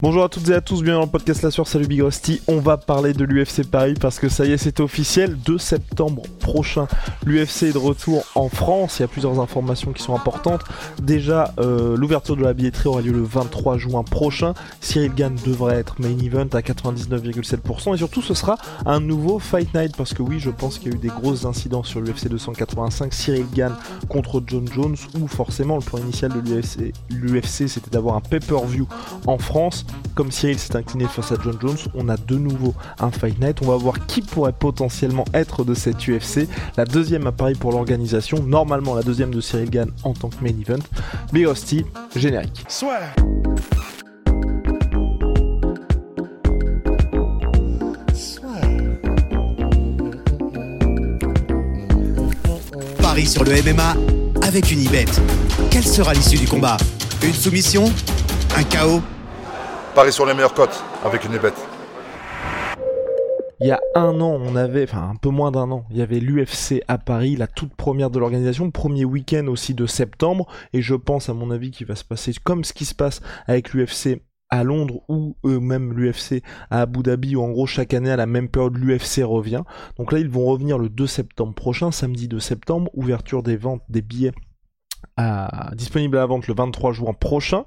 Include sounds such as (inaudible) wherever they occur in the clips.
Bonjour à toutes et à tous, bienvenue dans le podcast La Sur, salut Big Rusty. On va parler de l'UFC Paris parce que ça y est, c'est officiel. 2 septembre prochain, l'UFC est de retour en France. Il y a plusieurs informations qui sont importantes. Déjà, euh, l'ouverture de la billetterie aura lieu le 23 juin prochain. Cyril Gann devrait être main event à 99,7%. Et surtout, ce sera un nouveau Fight Night parce que oui, je pense qu'il y a eu des grosses incidents sur l'UFC 285. Cyril Gann contre John Jones où forcément le point initial de l'UFC c'était d'avoir un pay-per-view en France. Comme Cyril s'est incliné face à John Jones, on a de nouveau un Fight Night. On va voir qui pourrait potentiellement être de cette UFC. La deuxième à Paris pour l'organisation. Normalement, la deuxième de Cyril Gann en tant que main event. Big Hostie, générique. Soit. Paris sur le MMA avec une ibet. Quelle sera l'issue du combat? Une soumission? Un chaos? Paris sur les meilleures cotes avec une bête. Il y a un an, on avait, enfin un peu moins d'un an, il y avait l'UFC à Paris, la toute première de l'organisation, premier week-end aussi de septembre, et je pense à mon avis qu'il va se passer comme ce qui se passe avec l'UFC à Londres ou eux même l'UFC à Abu Dhabi où en gros chaque année à la même période l'UFC revient. Donc là ils vont revenir le 2 septembre prochain, samedi 2 septembre, ouverture des ventes des billets disponible à la vente le 23 juin prochain.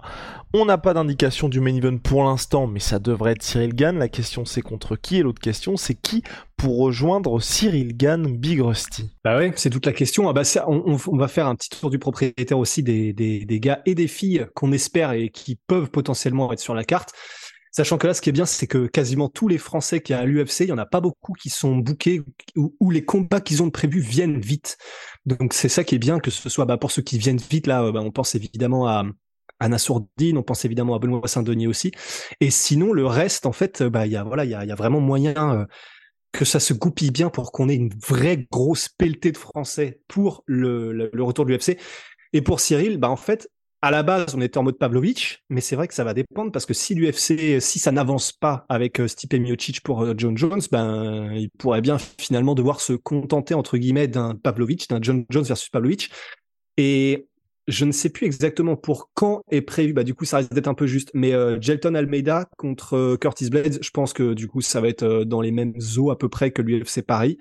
On n'a pas d'indication du main event pour l'instant, mais ça devrait être Cyril Gann. La question c'est contre qui? Et l'autre question c'est qui pour rejoindre Cyril Gann, Big Rusty? Bah ouais, c'est toute la question. Ah bah ça, on, va faire un petit tour du propriétaire aussi des gars et des filles qu'on espère et qui peuvent potentiellement être sur la carte. Sachant que là, ce qui est bien, c'est que quasiment tous les Français qui a à l'UFC, il y en a pas beaucoup qui sont bookés ou, les combats qu'ils ont prévus viennent vite. Donc c'est ça qui est bien, que ce soit bah, pour ceux qui viennent vite là, bah, on pense évidemment à Anna Sourdine, on pense évidemment à Benoît Saint-Denis aussi. Et sinon, le reste, en fait, bah il y a y a, y vraiment moyen euh, que ça se goupille bien pour qu'on ait une vraie grosse pelletée de Français pour le retour de l'UFC. Et pour Cyril, bah en fait, à la base, on était en mode Pavlovich, mais c'est vrai que ça va dépendre parce que si l'UFC, si ça n'avance pas avec euh, Stipe Miocic pour euh, John Jones, ben il pourrait bien finalement devoir se contenter entre guillemets d'un Pavlovich, d'un John Jones versus Pavlovich. Et je ne sais plus exactement pour quand est prévu. Bah du coup, ça risque d'être un peu juste. Mais euh, Gelton Almeida contre euh, Curtis Blades, je pense que du coup, ça va être dans les mêmes eaux à peu près que l'UFC Paris.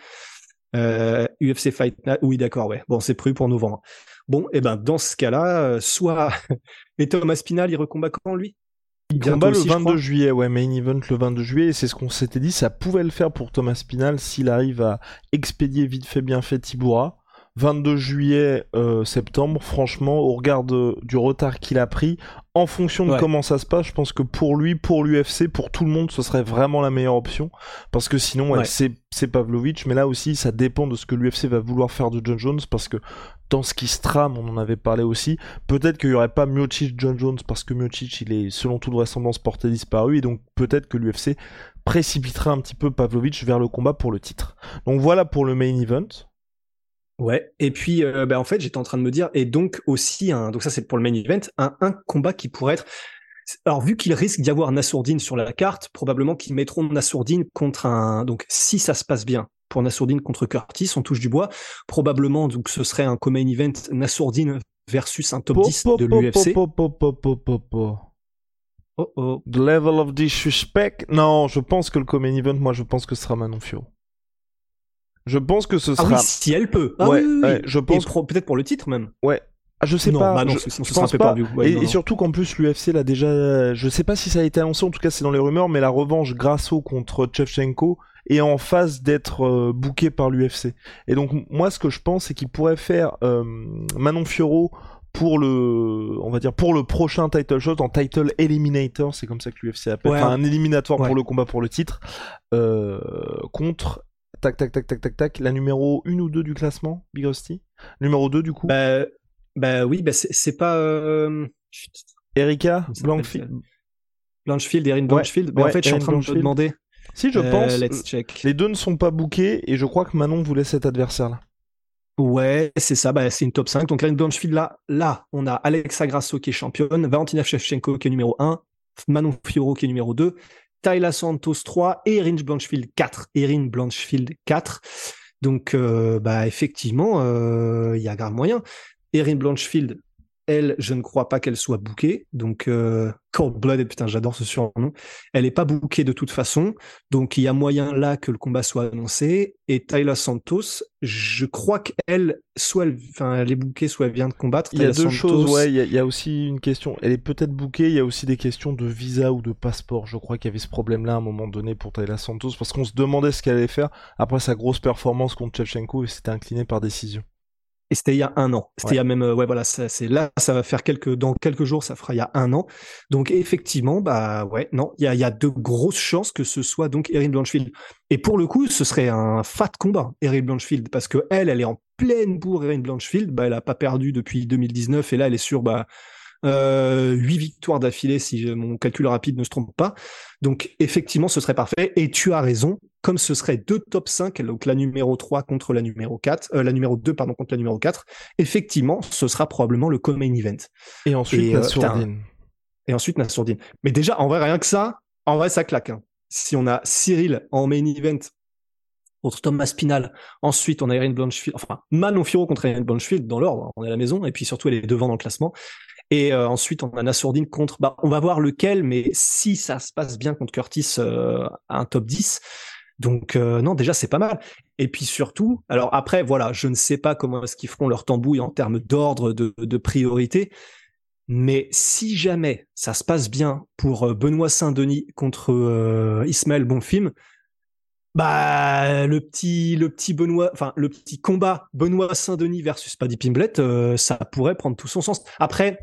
UFC Fight Night, oui d'accord, ouais. Bon, c'est prévu pour novembre. Bon, et eh ben dans ce cas-là, euh, soit (laughs) et Thomas Spinal, il recombat quand lui? Il combat le 22 juillet, ouais, main event le 22 juillet, et c'est ce qu'on s'était dit, ça pouvait le faire pour Thomas Spinal s'il arrive à expédier vite fait bien fait Tiboura. 22 juillet, euh, septembre, franchement, au regard de, du retard qu'il a pris, en fonction de Ouais. comment ça se passe, je pense que pour lui, pour l'UFC, pour tout le monde, ce serait vraiment la meilleure option. Parce que sinon, ouais, c'est, Pavlovich, mais là aussi, ça dépend de ce que l'UFC va vouloir faire de John Jones, parce que dans ce qui se trame, on en avait parlé aussi, peut-être qu'il y aurait pas Miocic John Jones, parce que Miocic, il est, selon toute vraisemblance, porté disparu, et donc peut-être que l'UFC précipiterait un petit peu Pavlovich vers le combat pour le titre. Donc voilà pour le main event. Ouais. Et puis, euh, bah, en fait, j'étais en train de me dire, et donc aussi, un, donc ça c'est pour le main event, un, un combat qui pourrait être. Alors, vu qu'il risque d'y avoir Nassourdine sur la carte, probablement qu'ils mettront Nassourdine contre un. Donc, si ça se passe bien pour Nassourdine contre Curtis, on touche du bois. Probablement, donc, ce serait un co-main event Nassourdine versus un top Po, 10 po, de l'UFC. Oh oh. The level of disrespect? Non, je pense que le co-main event, moi, je pense que ce sera Manon Fiorot. Je pense que ce Ah sera. oui, si elle peut. Ah Ouais, oui, oui, ouais, je pense- pro- peut-être pour le titre même. Ouais. Ah, je sais non, pas. bah non, je, ce un pense pas. Ouais, et, non, et surtout qu'en plus, l'UFC l'a déjà. Je sais pas si ça a été annoncé, en tout cas, c'est dans les rumeurs, mais la revanche Grasso contre Chevchenko est en phase d'être euh, booké par l'UFC. Et donc, moi, ce que je pense, c'est qu'il pourrait faire euh, Manon Fiorot pour le, on va dire, pour le prochain title shot en title eliminator, c'est comme ça que l'UFC appelle, Ouais. enfin, un éliminatoire Ouais. pour le combat pour le titre, euh, contre, tac, tac, tac, tac, tac, tac, la numéro 1 ou 2 du classement, Big Rusty? Numéro 2 du coup? Bah, bah oui, bah c'est pas. euh. Erika s'appelle, Blanchfield, Erin Blanchfield. Mais ouais, en fait, je suis en train de Blanchfield. demander. Si, je Euh, pense. let's check. Les deux ne sont pas bookés et je crois que Manon voulait cet adversaire-là. Ouais, c'est ça, bah, c'est une top 5. Donc, Erin Blanchfield, là, là, on a Alexa Grasso qui est championne, Valentina Shevchenko qui est numéro 1, Manon Fiorot qui est numéro 2, Tayla Santos 3 et Erin Blanchfield 4. Erin Blanchfield 4. Donc, euh, bah, effectivement, euh, il y a grave moyen. Erin Blanchfield, elle, je ne crois pas qu'elle soit bookée. Donc, euh, Cold Blooded, putain, j'adore ce surnom. Elle est pas bookée de toute façon. Donc, il y a moyen là que le combat soit annoncé. Et Tayla Santos, je crois qu'elle, soit elle, enfin, elle est bookée, soit elle vient de combattre. Il y a deux Santos, choses, ouais. Il y, a, il y a aussi une question. Elle est peut-être bookée. Il y a aussi des questions de visa ou de passeport. Je crois qu'il y avait ce problème-là à un moment donné pour Tayla Santos parce qu'on se demandait ce qu'elle allait faire après sa grosse performance contre Shevchenko et s'était incliné par décision. Et c'était il y a un an. C'était Ouais. il y a même, euh, ouais, voilà, c'est là, ça va faire quelques, dans quelques jours, ça fera il y a un an. Donc, effectivement, bah, ouais, non, il y a, il y a de grosses chances que ce soit donc Erin Blanchfield. Et pour le coup, ce serait un fat combat, Erin Blanchfield, parce que elle, elle est en pleine bourre, Erin Blanchfield. Bah, elle a pas perdu depuis 2019 et là, elle est sur, bah, euh, 8 victoires d'affilée si mon calcul rapide ne se trompe pas. Donc effectivement, ce serait parfait. Et tu as raison, comme ce serait deux top 5, donc la numéro 3 contre la numéro 4, euh, la numéro 2 pardon contre la numéro 4, effectivement, ce sera probablement le co-main event. Et ensuite, Et, euh. Et ensuite Nassourdine. Mais déjà, en vrai, rien que ça, en vrai, ça claque. hein. Si on a Cyril en main event contre Thomas Spinal, ensuite on a Erin Blanchfield, enfin Manon Firo contre Erin Blanchfield dans l'ordre, on est à la maison, et puis surtout elle est devant dans le classement. Et euh, ensuite, on a Nassourdine contre. Bah, on va voir lequel, mais si ça se passe bien contre Curtis euh, à un top 10. Donc, euh, non, déjà, c'est pas mal. Et puis surtout, alors après, voilà, je ne sais pas comment est-ce qu'ils feront leur tambouille en termes d'ordre, de, priorité. Mais si jamais ça se passe bien pour euh, Benoît Saint-Denis contre euh, Ismaël Bonfim, bah le petit le petit Benoît, enfin le petit combat Benoît Saint-Denis versus Paddy Pimblett, ça pourrait prendre tout son sens. Après,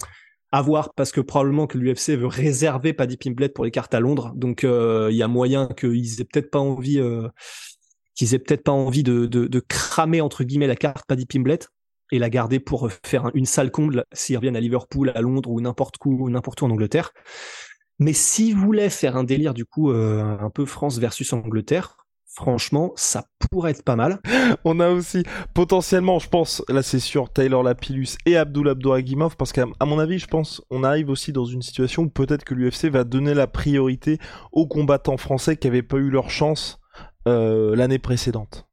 à voir parce que probablement que l'UFC veut réserver Paddy Pimblett pour les cartes à Londres, donc euh, il y a moyen qu'ils aient peut-être pas envie euh, qu'ils aient peut-être pas envie de, de, de cramer entre guillemets la carte Paddy Pimblett et la garder pour faire un- une salle comble s'ils reviennent à Liverpool, à Londres ou n'importe où, n'importe où en Angleterre. Mais s'ils voulaient faire un délire du coup euh, un peu France versus Angleterre, franchement, ça pourrait être pas mal. (gasps) On a aussi potentiellement, je pense, là c'est sûr, Taylor Lapillus et Abdul Abdouragimov, parce qu'à mon avis, je pense, on arrive aussi dans une situation où peut-être que l'UFC va donner la priorité aux combattants français qui n'avaient pas eu leur chance euh, l'année précédente.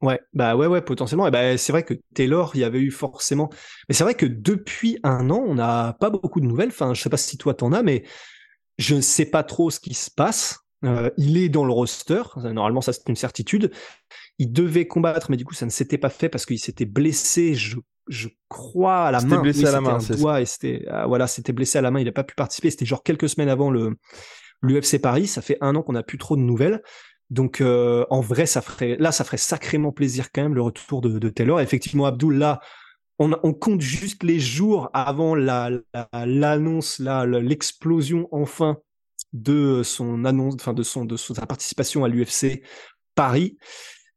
Ouais, bah ouais, ouais, potentiellement. Et bah, c'est vrai que Taylor, il y avait eu forcément. Mais c'est vrai que depuis un an, on n'a pas beaucoup de nouvelles. Enfin, je sais pas si toi t'en as, mais je ne sais pas trop ce qui se passe. Euh, il est dans le roster. Normalement, ça c'est une certitude. Il devait combattre, mais du coup, ça ne s'était pas fait parce qu'il s'était blessé. Je, je crois à la main. blessé Oui, à la main, c'est doigt et c'était ah, voilà, c'était blessé à la main. Il n'a pas pu participer. C'était genre quelques semaines avant le l'UFC Paris. Ça fait un an qu'on n'a plus trop de nouvelles. Donc euh, en vrai, ça ferait là, ça ferait sacrément plaisir quand même le retour de, de Taylor. Effectivement, Abdul, là, on, on compte juste les jours avant la la- l'annonce, là, l'explosion enfin de son annonce, enfin de son de son- sa participation à l'UFC Paris.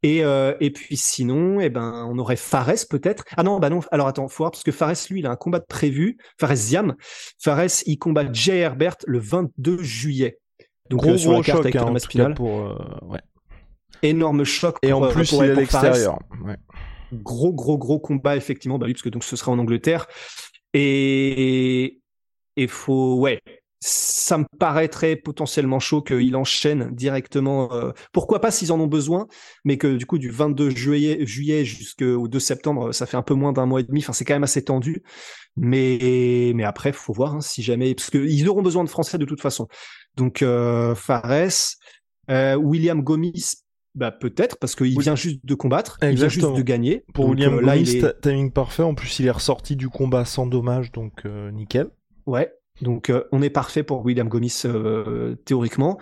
Et, euh, et puis sinon, eh ben, on aurait Fares peut-être. Ah non, bah non. Alors attends, faut voir parce que Fares, lui, il a un combat de prévu. Fares Ziam. Fares, il combat Jay Herbert le 22 juillet. Donc gros euh, sur gros la carte choc avec hein, en Thomas pour euh, ouais. Énorme choc. Et pour, en euh, plus, pour- il est à pour Fares. l'extérieur. Ouais. Gros, gros, gros combat, effectivement. Bah oui, parce que donc ce sera en Angleterre. Et il faut, ouais, ça me paraîtrait potentiellement chaud qu'il enchaîne directement. euh, pourquoi pas s'ils en ont besoin, mais que du coup, du 22 juillet, juillet jusqu'au 2 septembre, ça fait un peu moins d'un mois et demi. Enfin, c'est quand même assez tendu. Mais, mais après, faut voir hein, si jamais, parce qu'ils auront besoin de Français de toute façon. Donc, euh, Fares, euh, William Gomis, bah peut-être parce qu'il Oui. vient juste de combattre, il vient juste de gagner. Pour Donc, William là, Gomis, il est... ta- timing parfait. En plus, il est ressorti du combat sans dommage, donc nickel. Ouais, donc euh, on est parfait pour William Gomis euh, théoriquement.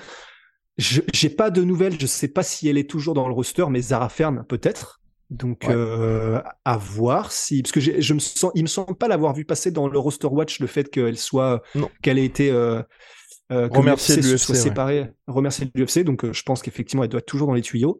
Je j'ai pas de nouvelles, je sais pas si elle est toujours dans le roster, mais Zara Fern peut-être. Donc Ouais. euh, à voir si parce que je me sens, il me semble pas l'avoir vu passer dans le roster watch le fait qu'elle soit, qu'elle ait été Remerciée de l'UFC se l'UFC, soit ouais. séparée, remerciée de l'UFC. Donc je pense qu'effectivement elle doit être toujours dans les tuyaux.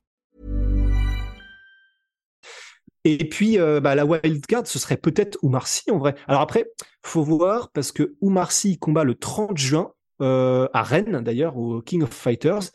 Et puis, euh, bah, la wildcard, ce serait peut-être Oumar Sy en vrai. Alors après, faut voir parce que Oumar Sy combat le 30 juin euh, à Rennes d'ailleurs au King of Fighters.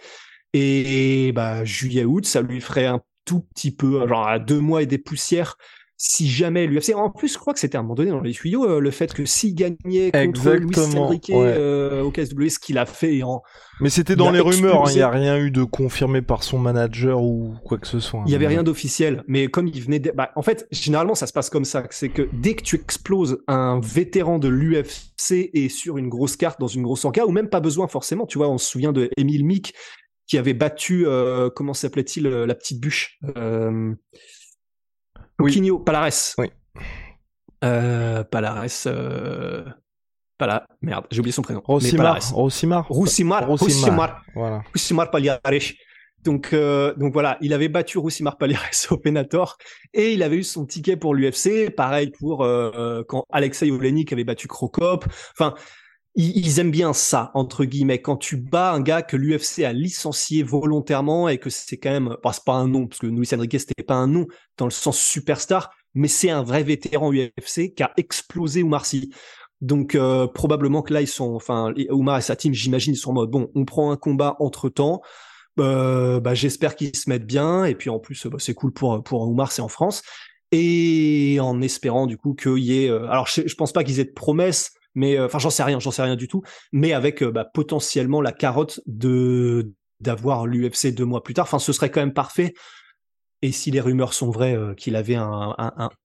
Et bah, juillet-août, ça lui ferait un tout petit peu, genre à deux mois et des poussières, si jamais l'UFC. En plus, je crois que c'était à un moment donné dans les tuyaux euh, le fait que s'il gagnait contre Exactement, Enrique ouais. euh, au KSW, ce qu'il a fait en. Mais c'était dans les rumeurs, hein, il n'y a rien eu de confirmé par son manager ou quoi que ce soit. Il y avait rien d'officiel, mais comme il venait, de... bah, en fait, généralement, ça se passe comme ça. C'est que dès que tu exploses un vétéran de l'UFC et sur une grosse carte dans une grosse orga, ou même pas besoin forcément. Tu vois, on se souvient de Emile Mick qui avait battu, euh, comment s'appelait-il, euh, la petite bûche. Euh... Oui. Palares. Oui. Euh, Palares. Euh... Pala... Merde, j'ai oublié son prénom. Rosimar. Roussimar. Rosimar. Roussimar. Voilà. Roussimar Palhares. Donc, euh, donc voilà, il avait battu Roussimar Palhares (laughs) au Penator et il avait eu son ticket pour l'UFC. Pareil pour euh, quand Alexei Olenik avait battu Krokop. Enfin, ils, aiment bien ça entre guillemets. Quand tu bats un gars que l'UFC a licencié volontairement et que c'est quand même, bon, c'est pas un nom parce que Luis Enrique c'était pas un nom dans le sens superstar, mais c'est un vrai vétéran UFC qui a explosé Oumar Sy. Donc euh, probablement que là ils sont, enfin Oumar et sa team, j'imagine ils sont en mode bon, on prend un combat entre temps. Euh, bah, j'espère qu'ils se mettent bien et puis en plus bah, c'est cool pour pour Oumar c'est en France et en espérant du coup qu'il y ait euh, alors je, je pense pas qu'ils aient de promesses mais euh, enfin j'en sais rien j'en sais rien du tout. Mais avec euh, bah, potentiellement la carotte de d'avoir l'UFC deux mois plus tard enfin ce serait quand même parfait. Et si les rumeurs sont vraies euh, qu'il avait un,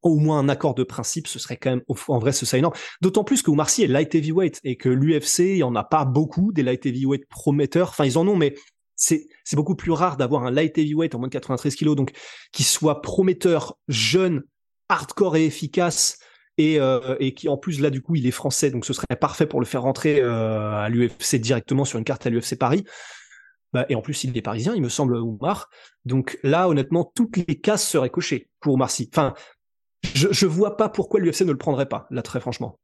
au moins un accord de principe ce serait quand même en vrai ce serait énorme. D'autant plus que Oumar est light heavyweight et que l'UFC il y en a pas beaucoup des light heavyweight prometteurs. Enfin ils en ont mais c'est c'est beaucoup plus rare d'avoir un light heavyweight en moins de 93 kilos, donc qui soit prometteur, jeune, hardcore et efficace, et, euh, et qui en plus là du coup il est français, donc ce serait parfait pour le faire rentrer euh, à l'UFC directement sur une carte à l'UFC Paris. Bah, et en plus il est parisien, il me semble, Oumar. Donc là honnêtement toutes les cases seraient cochées pour Oumar Sy. Enfin, je, je vois pas pourquoi l'UFC ne le prendrait pas, là très franchement.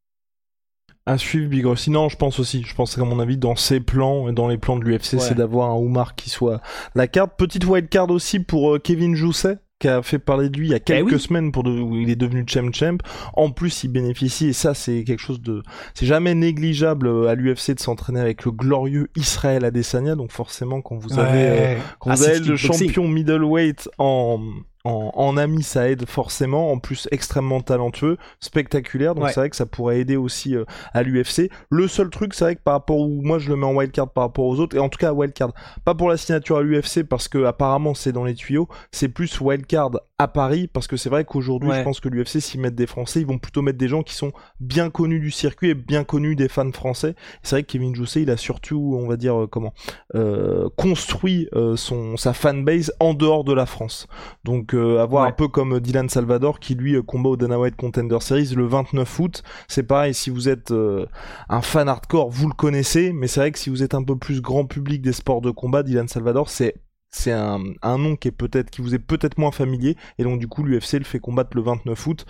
À suivre Big Rossi. Non, je pense aussi. Je pense qu'à mon avis, dans ses plans et dans les plans de l'UFC, Ouais. c'est d'avoir un Oumar qui soit la carte. Petite wild card aussi pour euh, Kevin Jousset qui a fait parler de lui il y a quelques Eh oui. semaines pour de, où il est devenu champ champ. En plus, il bénéficie et ça c'est quelque chose de c'est jamais négligeable euh, à l'UFC de s'entraîner avec le glorieux Israël Adesanya. Donc forcément quand vous avez euh, quand Ah, vous avez le champion middleweight en, en, en ami, ça aide forcément. En plus, extrêmement talentueux, spectaculaire. Donc Ouais. c'est vrai que ça pourrait aider aussi euh, à l'UFC. Le seul truc, c'est vrai que par rapport où moi je le mets en wildcard par rapport aux autres, et en tout cas à wildcard, pas pour la signature à l'UFC parce que apparemment c'est dans les tuyaux, c'est plus wildcard à Paris parce que c'est vrai qu'aujourd'hui Ouais. je pense que l'UFC s'ils mettent des Français, ils vont plutôt mettre des gens qui sont bien connus du circuit et bien connus des fans français. C'est vrai que Kevin Jousset, il a surtout, on va dire, euh, comment, euh, construit son sa fanbase en dehors de la France. Donc avoir Ouais. un peu comme Dylan Salvador qui lui euh, combat au Dana White Contender Series le 29 août. C'est pareil si vous êtes euh, un fan hardcore, vous le connaissez, mais c'est vrai que si vous êtes un peu plus grand public des sports de combat, Dylan Salvador, c'est c'est un, un nom qui est peut-être qui vous est peut-être moins familier et donc du coup l'UFC le fait combattre le 29 août.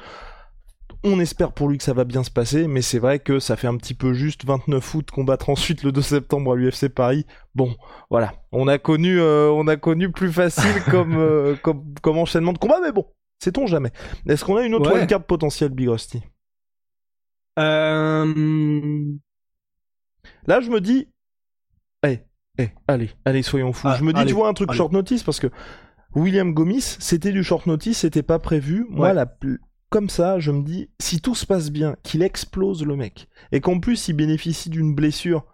On espère pour lui que ça va bien se passer, mais c'est vrai que ça fait un petit peu juste 29 août combattre ensuite le 2 septembre à l'UFC Paris. Bon, voilà, on a connu, euh, on a connu plus facile (laughs) comme, euh, comme comme enchaînement de combats, mais bon, sait-on jamais. Est-ce qu'on a une autre Ouais. wildcard potentielle, Big Rusty? Euh... Là, je me dis, eh, eh, allez, allez, soyons fous. Ah, je me dis, allez, tu vois un truc allez. short notice parce que William Gomis, c'était du short notice, c'était pas prévu. Moi, Ouais. la, comme ça, je me dis, si tout se passe bien, qu'il explose le mec, et qu'en plus il bénéficie d'une blessure,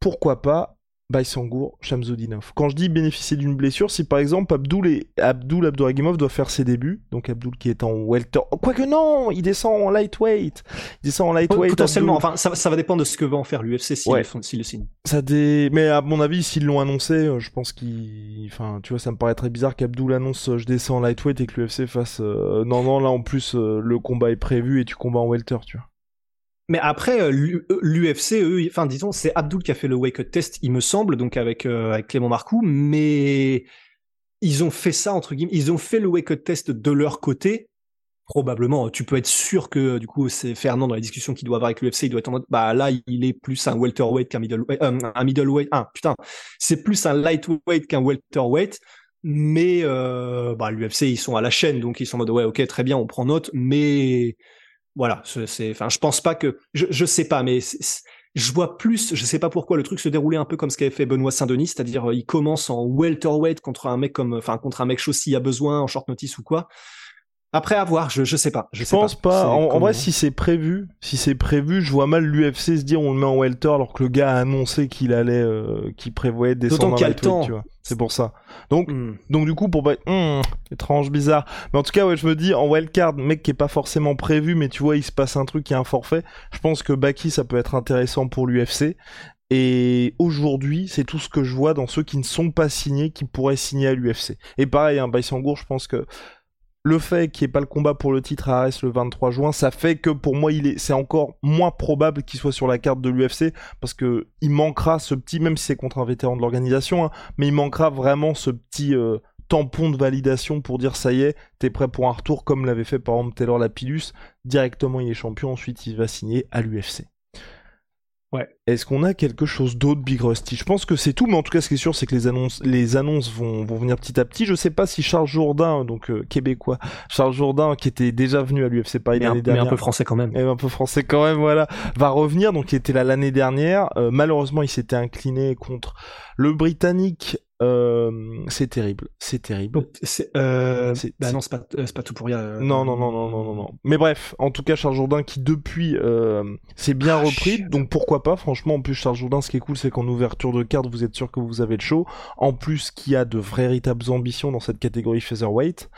pourquoi pas Baïsangour, Shamsudinov. Quand je dis bénéficier d'une blessure, si par exemple Abdul et Abdul Abdouragimov doit faire ses débuts, donc Abdul qui est en welter, quoique non, il descend en lightweight, il descend en lightweight. Potentiellement, enfin ça, ça, va dépendre de ce que va en faire l'UFC s'il Ouais. le signe. Ça dé... Mais à mon avis, s'ils l'ont annoncé, euh, je pense qu'il, enfin, tu vois, ça me paraît très bizarre qu'Abdul annonce euh, je descends en lightweight et que l'UFC fasse euh, non non là en plus euh, le combat est prévu et tu combats en welter, tu vois. Mais après, euh, l'U- l'UFC, eux, enfin disons, c'est Abdul qui a fait le wake up test, il me semble, donc avec, euh, avec Clément Marcoux, mais ils ont fait ça, entre guillemets, ils ont fait le wake up test de leur côté. Probablement, tu peux être sûr que du coup c'est Fernand dans la discussion qu'il doit avoir avec l'UFC, il doit être en mode bah là il est plus un welterweight qu'un middleweight, euh, un middleweight, ah putain, c'est plus un lightweight qu'un welterweight, mais euh, bah l'UFC ils sont à la chaîne donc ils sont en mode ouais ok très bien on prend note, mais voilà, c'est- enfin, je pense pas que, je, je sais pas, mais je vois plus, je sais pas pourquoi le truc se déroulait un peu comme ce qu'avait fait Benoît Saint-Denis, c'est-à-dire euh, il commence en welterweight contre un mec comme, enfin contre un mec chaud s'il a besoin en short notice ou quoi. Après à voir, je, je sais pas, je, Je sais pense pas. En, vrai, si c'est prévu, si c'est prévu, je vois mal l'UFC se dire on le met en welter alors que le gars a annoncé qu'il allait, euh, qu'il prévoyait de descendre D'autant en qu'il y a le lightweight, temps. tu vois. C'est pour ça. Donc, Hmm. donc du coup, pour pas, hmm, étrange, bizarre. Mais en tout cas, ouais, je me dis en wildcard, mec qui est pas forcément prévu, mais tu vois, il se passe un truc, il y a un forfait. Je pense que Baki, ça peut être intéressant pour l'UFC. Et aujourd'hui, c'est tout ce que je vois dans ceux qui ne sont pas signés, qui pourraient signer à l'UFC. Et pareil, hein, Baïsangour, je pense que le fait qu'il n'y ait pas le combat pour le titre à Arès le 23 juin, ça fait que pour moi, c'est encore moins probable qu'il soit sur la carte de l'UFC parce que il manquera ce petit, même si c'est contre un vétéran de l'organisation, hein, mais il manquera vraiment ce petit euh, tampon de validation pour dire ça y est, t'es prêt pour un retour comme l'avait fait par exemple Taylor Lapillus. Directement, il est champion, ensuite il va signer à l'UFC. Ouais. Est-ce qu'on a quelque chose d'autre, Big Rusty? Je pense que c'est tout, mais en tout cas, ce qui est sûr, c'est que les annonces, les annonces vont, vont venir petit à petit. Je sais pas si Charles Jourdain, donc euh, québécois, Charles Jourdain, qui était déjà venu à l'UFC Paris l'année mais un dernière, peu français quand même. et un peu français quand même, voilà, va revenir. Donc, il était là l'année dernière. Euh, malheureusement, il s'était incliné contre le Britannique. Euh, c'est terrible, c'est terrible. C'est, euh, C'est- bah c'est- non, c'est pas, euh, c'est pas tout pour rien. euh, Non, non, non, non, non, non, non. Mais bref, en tout cas, Charles Jourdain qui depuis euh, s'est bien Ah, repris, shit. donc pourquoi pas. Franchement, en plus, Charles Jourdain, ce qui est cool, c'est qu'en ouverture de carte, vous êtes sûr que vous avez le show. En plus, qu'il y a de véritables ambitions dans cette catégorie featherweight.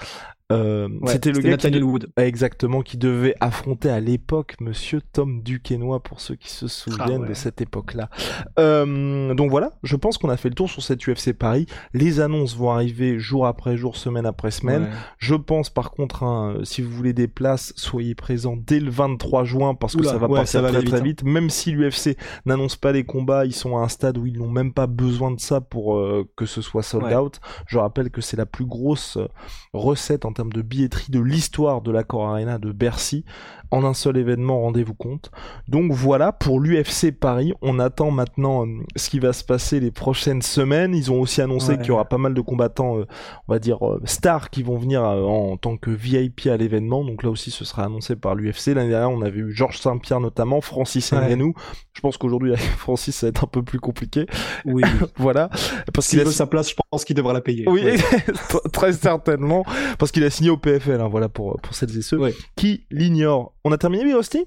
Euh, Ouais, c'était le gars qui Nathaniel Wood. Exactement, qui devait affronter à l'époque Monsieur Tom Duquesnoy, pour ceux qui se souviennent Ah ouais. de cette époque-là. Euh, donc voilà, je pense qu'on a fait le tour sur cette UFC Paris. Les annonces vont arriver jour après jour, semaine après semaine. Ouais. Je pense par contre, hein, si vous voulez des places, soyez présents dès le 23 juin parce que ça va ça va très très vite, vite. Même si l'UFC n'annonce pas les combats, ils sont à un stade où ils n'ont même pas besoin de ça pour euh, que ce soit sold out. Je rappelle que c'est la plus grosse euh, recette en termes de billetterie de l'histoire de l'Accor Arena de Bercy. En un seul événement, rendez-vous compte. Donc voilà pour l'UFC Paris. On attend maintenant euh, ce qui va se passer les prochaines semaines. Ils ont aussi annoncé Ouais. qu'il y aura pas mal de combattants, euh, on va dire euh, stars, qui vont venir en, tant que VIP à l'événement. Donc là aussi, ce sera annoncé par l'UFC. L'année dernière, on avait eu Georges Saint-Pierre notamment, Francis Ouais. Ngannou. Je pense qu'aujourd'hui, avec (laughs) Francis, ça va être un peu plus compliqué. Oui. (laughs) Voilà, parce qu'il a sa place, je pense qu'il devra la payer. oui, Ouais. (laughs) très certainement, parce qu'il a signé au PFL, hein, voilà pour, pour celles et ceux Ouais. qui l'ignorent. On a terminé, Birosti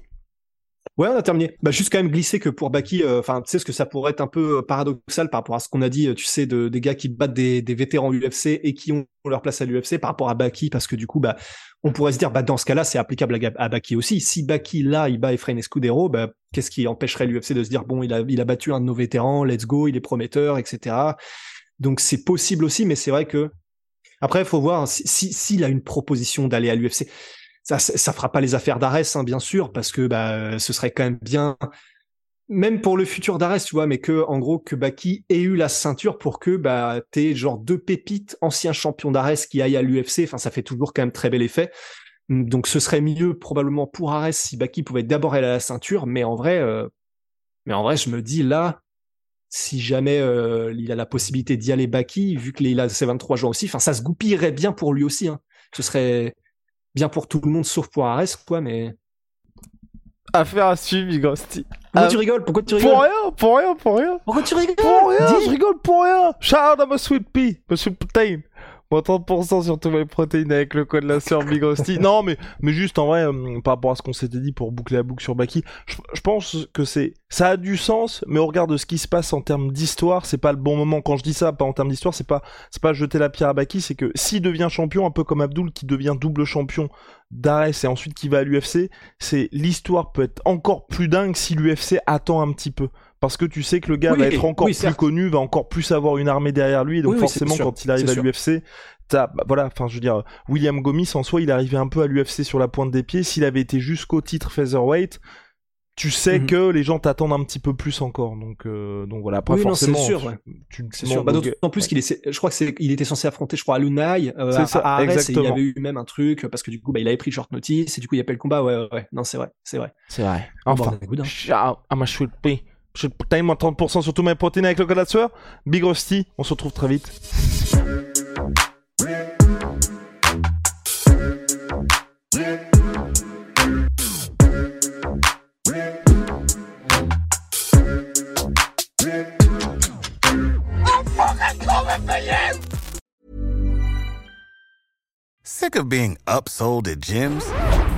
Ouais, on a terminé. Bah, juste quand même glisser que pour Baki, euh, enfin, tu sais ce que ça pourrait être un peu euh, paradoxal par rapport à ce qu'on a dit, euh, tu sais, de, des gars qui battent des, des vétérans UFC et qui ont leur place à l'UFC par rapport à Baki, parce que du coup, bah, on pourrait se dire, bah, dans ce cas-là, c'est applicable à Baki aussi. Si Baki, là, il bat Efrain Escudero, bah, qu'est-ce qui empêcherait l'UFC de se dire, bon, il a, il a battu un de nos vétérans, let's go, il est prometteur, etc. Donc, c'est possible aussi, mais c'est vrai que, après, il faut voir si, si- s'il a une proposition d'aller à l'UFC ça, ça fera pas les affaires d'Arès, hein, bien sûr, parce que bah, ce serait quand même bien, même pour le futur d'Arès, tu vois, mais que en gros que Baki ait eu la ceinture pour que bah t'aies genre deux pépites anciens champions d'Arès qui aillent à l'UFC. Enfin, ça fait toujours quand même très bel effet. Donc, ce serait mieux probablement pour Arès si Baki pouvait d'abord aller à la ceinture, mais en vrai, euh, mais en vrai, je me dis là. Si jamais euh, il a la possibilité d'y aller Baki, vu qu'il a ses 23 jours aussi, enfin ça se goupillerait bien pour lui aussi. Hein. Ce serait, bien pour tout le monde sauf pour Arès quoi mais Affaire à suivre, Bigrosti. pourquoi Ah, tu rigoles? Pourquoi tu rigoles? Pour rien, pour rien, pour rien. pourquoi tu rigoles? Pour rien, Dis. je rigole pour rien. Shout out à ma sweet pea, ma sweet protein. Moins 30% sur tous mes protéines avec le code la sœur Big Rusty. (laughs) non, mais, mais juste en vrai, euh, par rapport à ce qu'on s'était dit pour boucler la boucle sur Baki, je, je pense que c'est, ça a du sens, mais au regard de ce qui se passe en termes d'histoire, c'est pas le bon moment. Quand je dis ça, pas en termes d'histoire, c'est pas, c'est pas jeter la pierre à Baki, c'est que s'il devient champion, un peu comme Abdul qui devient double champion d'Ares et ensuite qui va à l'UFC, c'est l'histoire peut être encore plus dingue si l'UFC attend un petit peu parce que tu sais que le gars Oui, va être encore oui, plus certes. connu, va encore plus avoir une armée derrière lui, donc Oui, forcément quand il arrive à l'UFC, t'as, bah, voilà, enfin je veux dire, William Gomis en soi, il arrivait un peu à l'UFC sur la pointe des pieds. S'il avait été jusqu'au titre featherweight, tu sais Mhm. que les gens t'attendent un petit peu plus encore. Donc, euh, donc voilà, pas Oui, non, c'est forcément. sûr, ouais. tu- sûr. Bah, donc, D'autant plus qu'il est, je crois que c'est, il était censé affronter, je crois, Alunai, euh, C'est à, ça, à Arès, et il y avait eu même un truc, parce que du coup, bah, il avait pris short notice, et du coup, il n'y a pas le combat, ouais, ouais, ouais. Non, c'est vrai, c'est vrai. C'est vrai. Bon, Enfin, bah, écoute, Je putain, moins 30% sur tous mes protéines avec le code la. Big Rusty, on se retrouve très vite. Sick of being upsold at gyms?